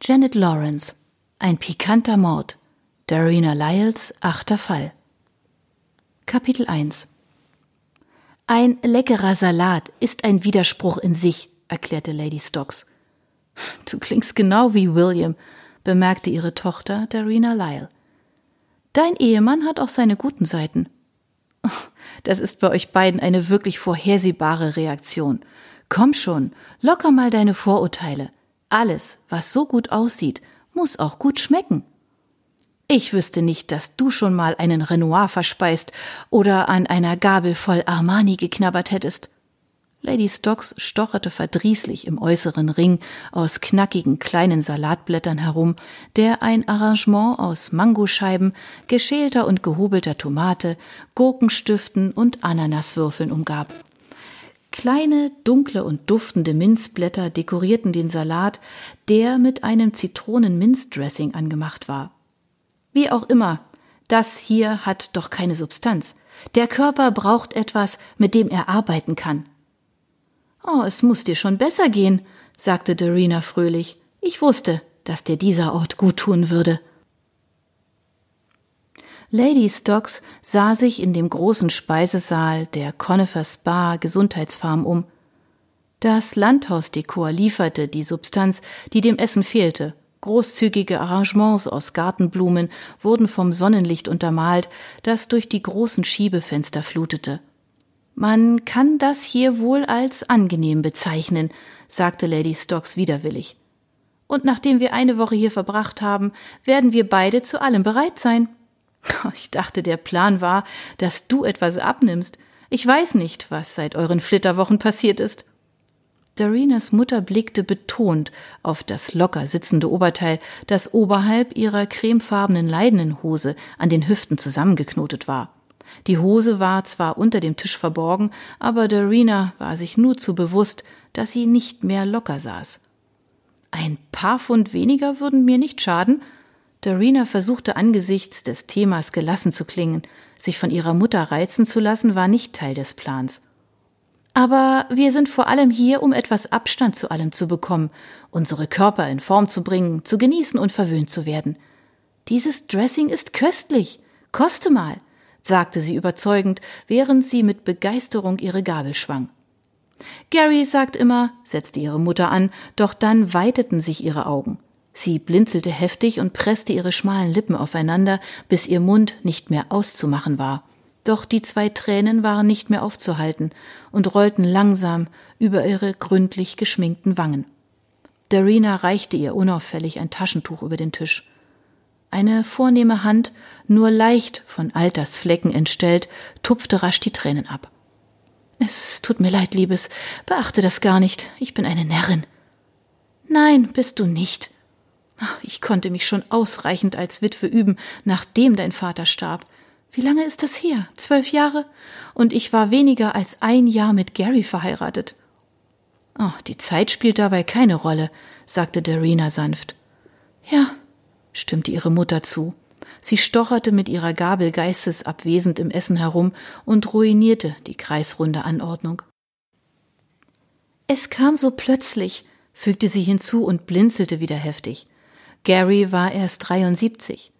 Janet Lawrence. Ein pikanter Mord. Darina Lyles achter Fall. Kapitel 1 Ein leckerer Salat ist ein Widerspruch in sich, erklärte Lady Stocks. Du klingst genau wie William, bemerkte ihre Tochter Darina Lyle. Dein Ehemann hat auch seine guten Seiten. Das ist bei euch beiden eine wirklich vorhersehbare Reaktion. Komm schon, locker mal deine Vorurteile. Alles, was so gut aussieht, muss auch gut schmecken. Ich wüsste nicht, dass du schon mal einen Renoir verspeist oder an einer Gabel voll Armani geknabbert hättest. Lady Stocks stocherte verdrießlich im äußeren Ring aus knackigen kleinen Salatblättern herum, der ein Arrangement aus Mangoscheiben, geschälter und gehobelter Tomate, Gurkenstiften und Ananaswürfeln umgab. Kleine, dunkle und duftende Minzblätter dekorierten den Salat, der mit einem Zitronen-Minzdressing angemacht war. Wie auch immer, das hier hat doch keine Substanz. Der Körper braucht etwas, mit dem er arbeiten kann. Oh, es muss dir schon besser gehen, sagte Dorina fröhlich. Ich wusste, dass dir dieser Ort gut tun würde. Lady Stocks sah sich in dem großen Speisesaal der Conifer Spa Gesundheitsfarm um. Das Landhausdekor lieferte die Substanz, die dem Essen fehlte. Großzügige Arrangements aus Gartenblumen wurden vom Sonnenlicht untermalt, das durch die großen Schiebefenster flutete. Man kann das hier wohl als angenehm bezeichnen, sagte Lady Stocks widerwillig. Und nachdem wir eine Woche hier verbracht haben, werden wir beide zu allem bereit sein. Ich dachte, der Plan war, dass du etwas abnimmst. Ich weiß nicht, was seit euren Flitterwochen passiert ist. Darinas Mutter blickte betont auf das locker sitzende Oberteil, das oberhalb ihrer cremefarbenen Leinenhose an den Hüften zusammengeknotet war. Die Hose war zwar unter dem Tisch verborgen, aber Darina war sich nur zu bewusst, dass sie nicht mehr locker saß. Ein paar Pfund weniger würden mir nicht schaden, Darina versuchte angesichts des Themas gelassen zu klingen. Sich von ihrer Mutter reizen zu lassen, war nicht Teil des Plans. Aber wir sind vor allem hier, um etwas Abstand zu allem zu bekommen, unsere Körper in Form zu bringen, zu genießen und verwöhnt zu werden. Dieses Dressing ist köstlich. Koste mal, sagte sie überzeugend, während sie mit Begeisterung ihre Gabel schwang. Gary sagt immer, setzte ihre Mutter an, doch dann weiteten sich ihre Augen. Sie blinzelte heftig und presste ihre schmalen Lippen aufeinander, bis ihr Mund nicht mehr auszumachen war. Doch die zwei Tränen waren nicht mehr aufzuhalten und rollten langsam über ihre gründlich geschminkten Wangen. Darina reichte ihr unauffällig ein Taschentuch über den Tisch. Eine vornehme Hand, nur leicht von Altersflecken entstellt, tupfte rasch die Tränen ab. Es tut mir leid, Liebes, beachte das gar nicht, ich bin eine Närrin. Nein, bist du nicht, ich konnte mich schon ausreichend als Witwe üben, nachdem dein Vater starb. Wie lange ist das her? Zwölf Jahre? Und ich war weniger als ein Jahr mit Gary verheiratet. Oh, die Zeit spielt dabei keine Rolle, sagte Darina sanft. Ja, stimmte ihre Mutter zu. Sie stocherte mit ihrer Gabel geistesabwesend im Essen herum und ruinierte die kreisrunde Anordnung. Es kam so plötzlich, fügte sie hinzu und blinzelte wieder heftig. Gary war erst 73.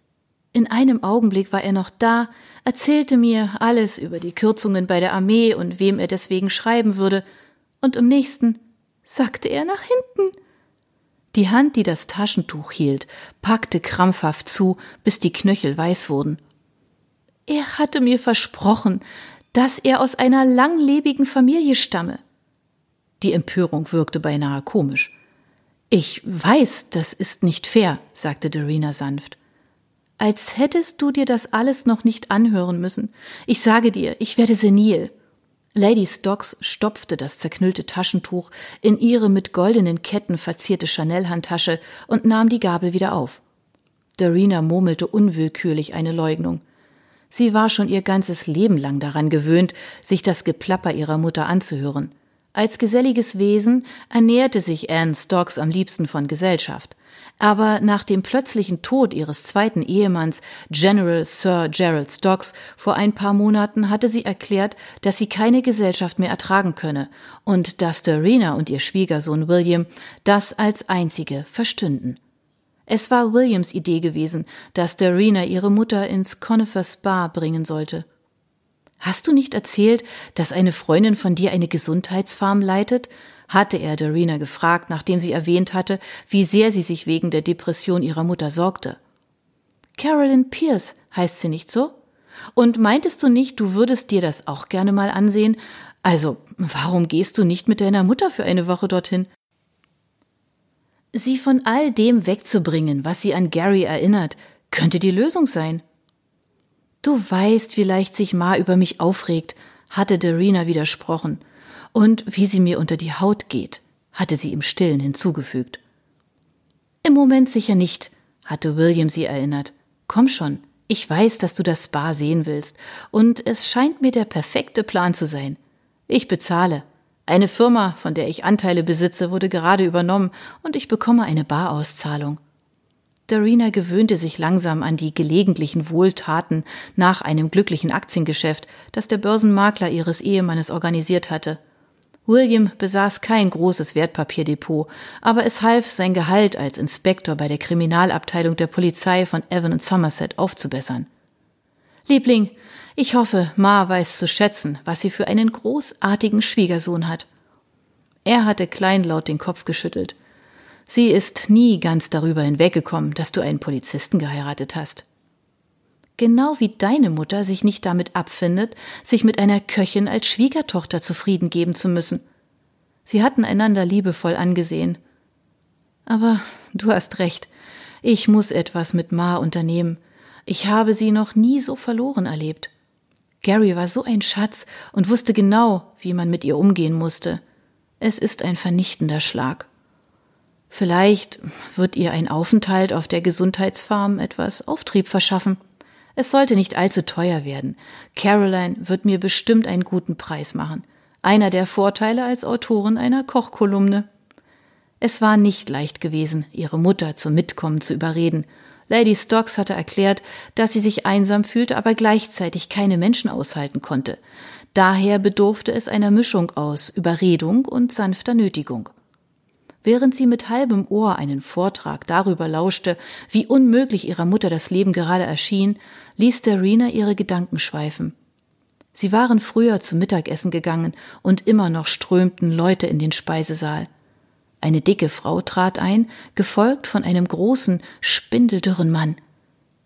In einem Augenblick war er noch da, erzählte mir alles über die Kürzungen bei der Armee und wem er deswegen schreiben würde, und im nächsten sackte er nach hinten. Die Hand, die das Taschentuch hielt, packte krampfhaft zu, bis die Knöchel weiß wurden. Er hatte mir versprochen, dass er aus einer langlebigen Familie stamme. Die Empörung wirkte beinahe komisch. Ich weiß, das ist nicht fair, sagte Dorina sanft. Als hättest du dir das alles noch nicht anhören müssen. Ich sage dir, ich werde senil. Lady Stocks stopfte das zerknüllte Taschentuch in ihre mit goldenen Ketten verzierte Chanel-Handtasche und nahm die Gabel wieder auf. Dorina murmelte unwillkürlich eine Leugnung. Sie war schon ihr ganzes Leben lang daran gewöhnt, sich das Geplapper ihrer Mutter anzuhören. Als geselliges Wesen ernährte sich Anne Stocks am liebsten von Gesellschaft. Aber nach dem plötzlichen Tod ihres zweiten Ehemanns, General Sir Gerald Stocks, vor ein paar Monaten hatte sie erklärt, dass sie keine Gesellschaft mehr ertragen könne und dass Dorina und ihr Schwiegersohn William das als einzige verstünden. Es war Williams Idee gewesen, dass Darina ihre Mutter ins Conifers Bar bringen sollte. Hast du nicht erzählt, dass eine Freundin von dir eine Gesundheitsfarm leitet? hatte er Darina gefragt, nachdem sie erwähnt hatte, wie sehr sie sich wegen der Depression ihrer Mutter sorgte. Carolyn Pierce heißt sie nicht so? Und meintest du nicht, du würdest dir das auch gerne mal ansehen? Also, warum gehst du nicht mit deiner Mutter für eine Woche dorthin? Sie von all dem wegzubringen, was sie an Gary erinnert, könnte die Lösung sein. Du weißt, wie leicht sich Ma über mich aufregt, hatte Darina widersprochen. Und wie sie mir unter die Haut geht, hatte sie im Stillen hinzugefügt. Im Moment sicher nicht, hatte William sie erinnert. Komm schon, ich weiß, dass du das Spa sehen willst, und es scheint mir der perfekte Plan zu sein. Ich bezahle. Eine Firma, von der ich Anteile besitze, wurde gerade übernommen und ich bekomme eine Barauszahlung. Darina gewöhnte sich langsam an die gelegentlichen Wohltaten nach einem glücklichen Aktiengeschäft, das der Börsenmakler ihres Ehemannes organisiert hatte. William besaß kein großes Wertpapierdepot, aber es half, sein Gehalt als Inspektor bei der Kriminalabteilung der Polizei von Evan und Somerset aufzubessern. Liebling, ich hoffe, Ma weiß zu schätzen, was sie für einen großartigen Schwiegersohn hat. Er hatte kleinlaut den Kopf geschüttelt. Sie ist nie ganz darüber hinweggekommen, dass du einen Polizisten geheiratet hast. Genau wie deine Mutter sich nicht damit abfindet, sich mit einer Köchin als Schwiegertochter zufrieden geben zu müssen. Sie hatten einander liebevoll angesehen. Aber du hast recht, ich muss etwas mit Ma unternehmen. Ich habe sie noch nie so verloren erlebt. Gary war so ein Schatz und wusste genau, wie man mit ihr umgehen musste. Es ist ein vernichtender Schlag. Vielleicht wird ihr ein Aufenthalt auf der Gesundheitsfarm etwas Auftrieb verschaffen. Es sollte nicht allzu teuer werden. Caroline wird mir bestimmt einen guten Preis machen. Einer der Vorteile als Autorin einer Kochkolumne. Es war nicht leicht gewesen, ihre Mutter zum Mitkommen zu überreden, Lady Stocks hatte erklärt, dass sie sich einsam fühlte, aber gleichzeitig keine Menschen aushalten konnte. Daher bedurfte es einer Mischung aus Überredung und sanfter Nötigung. Während sie mit halbem Ohr einen Vortrag darüber lauschte, wie unmöglich ihrer Mutter das Leben gerade erschien, ließ Darina ihre Gedanken schweifen. Sie waren früher zum Mittagessen gegangen und immer noch strömten Leute in den Speisesaal. Eine dicke Frau trat ein, gefolgt von einem großen, spindeldürren Mann.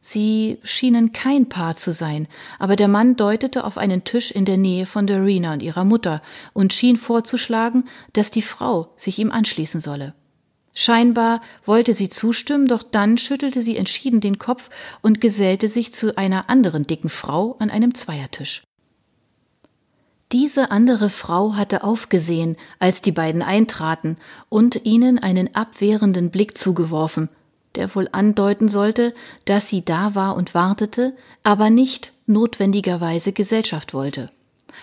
Sie schienen kein Paar zu sein, aber der Mann deutete auf einen Tisch in der Nähe von Dorina und ihrer Mutter und schien vorzuschlagen, dass die Frau sich ihm anschließen solle. Scheinbar wollte sie zustimmen, doch dann schüttelte sie entschieden den Kopf und gesellte sich zu einer anderen dicken Frau an einem Zweiertisch. Diese andere Frau hatte aufgesehen, als die beiden eintraten, und ihnen einen abwehrenden Blick zugeworfen, der wohl andeuten sollte, dass sie da war und wartete, aber nicht notwendigerweise Gesellschaft wollte.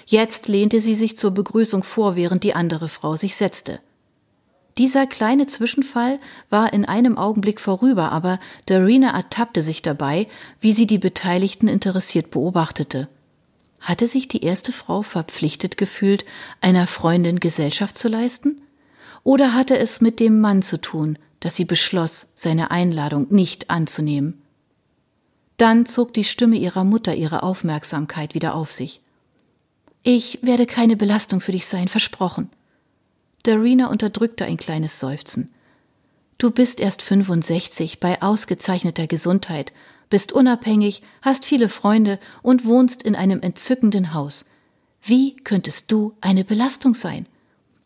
Jetzt lehnte sie sich zur Begrüßung vor, während die andere Frau sich setzte. Dieser kleine Zwischenfall war in einem Augenblick vorüber, aber Darina ertappte sich dabei, wie sie die Beteiligten interessiert beobachtete. Hatte sich die erste Frau verpflichtet gefühlt, einer Freundin Gesellschaft zu leisten? Oder hatte es mit dem Mann zu tun, dass sie beschloss, seine Einladung nicht anzunehmen? Dann zog die Stimme ihrer Mutter ihre Aufmerksamkeit wieder auf sich. Ich werde keine Belastung für dich sein, versprochen. Darina unterdrückte ein kleines Seufzen. Du bist erst 65 bei ausgezeichneter Gesundheit bist unabhängig, hast viele Freunde und wohnst in einem entzückenden Haus. Wie könntest du eine Belastung sein?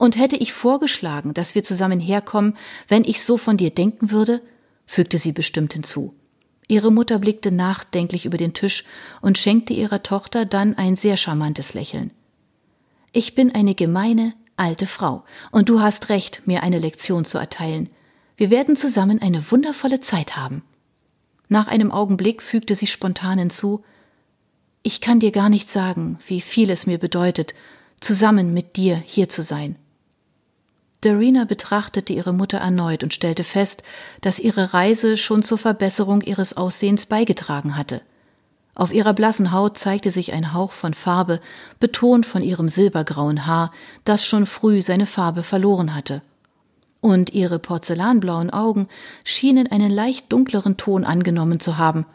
Und hätte ich vorgeschlagen, dass wir zusammen herkommen, wenn ich so von dir denken würde? fügte sie bestimmt hinzu. Ihre Mutter blickte nachdenklich über den Tisch und schenkte ihrer Tochter dann ein sehr charmantes Lächeln. Ich bin eine gemeine, alte Frau, und du hast recht, mir eine Lektion zu erteilen. Wir werden zusammen eine wundervolle Zeit haben. Nach einem Augenblick fügte sie spontan hinzu Ich kann dir gar nicht sagen, wie viel es mir bedeutet, zusammen mit dir hier zu sein. Darina betrachtete ihre Mutter erneut und stellte fest, dass ihre Reise schon zur Verbesserung ihres Aussehens beigetragen hatte. Auf ihrer blassen Haut zeigte sich ein Hauch von Farbe, betont von ihrem silbergrauen Haar, das schon früh seine Farbe verloren hatte. und ihre porzellanblauen Augen schienen einen leicht dunkleren Ton angenommen zu haben.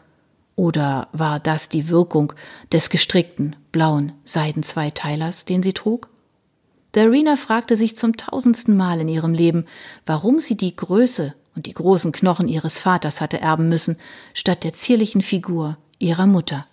Oder war das die Wirkung des gestrickten, blauen Seidenzweiteilers, den sie trug? Darina fragte sich zum tausendsten Mal in ihrem Leben, warum sie die Größe und die großen Knochen ihres Vaters hatte erben müssen, statt der zierlichen Figur ihrer Mutter.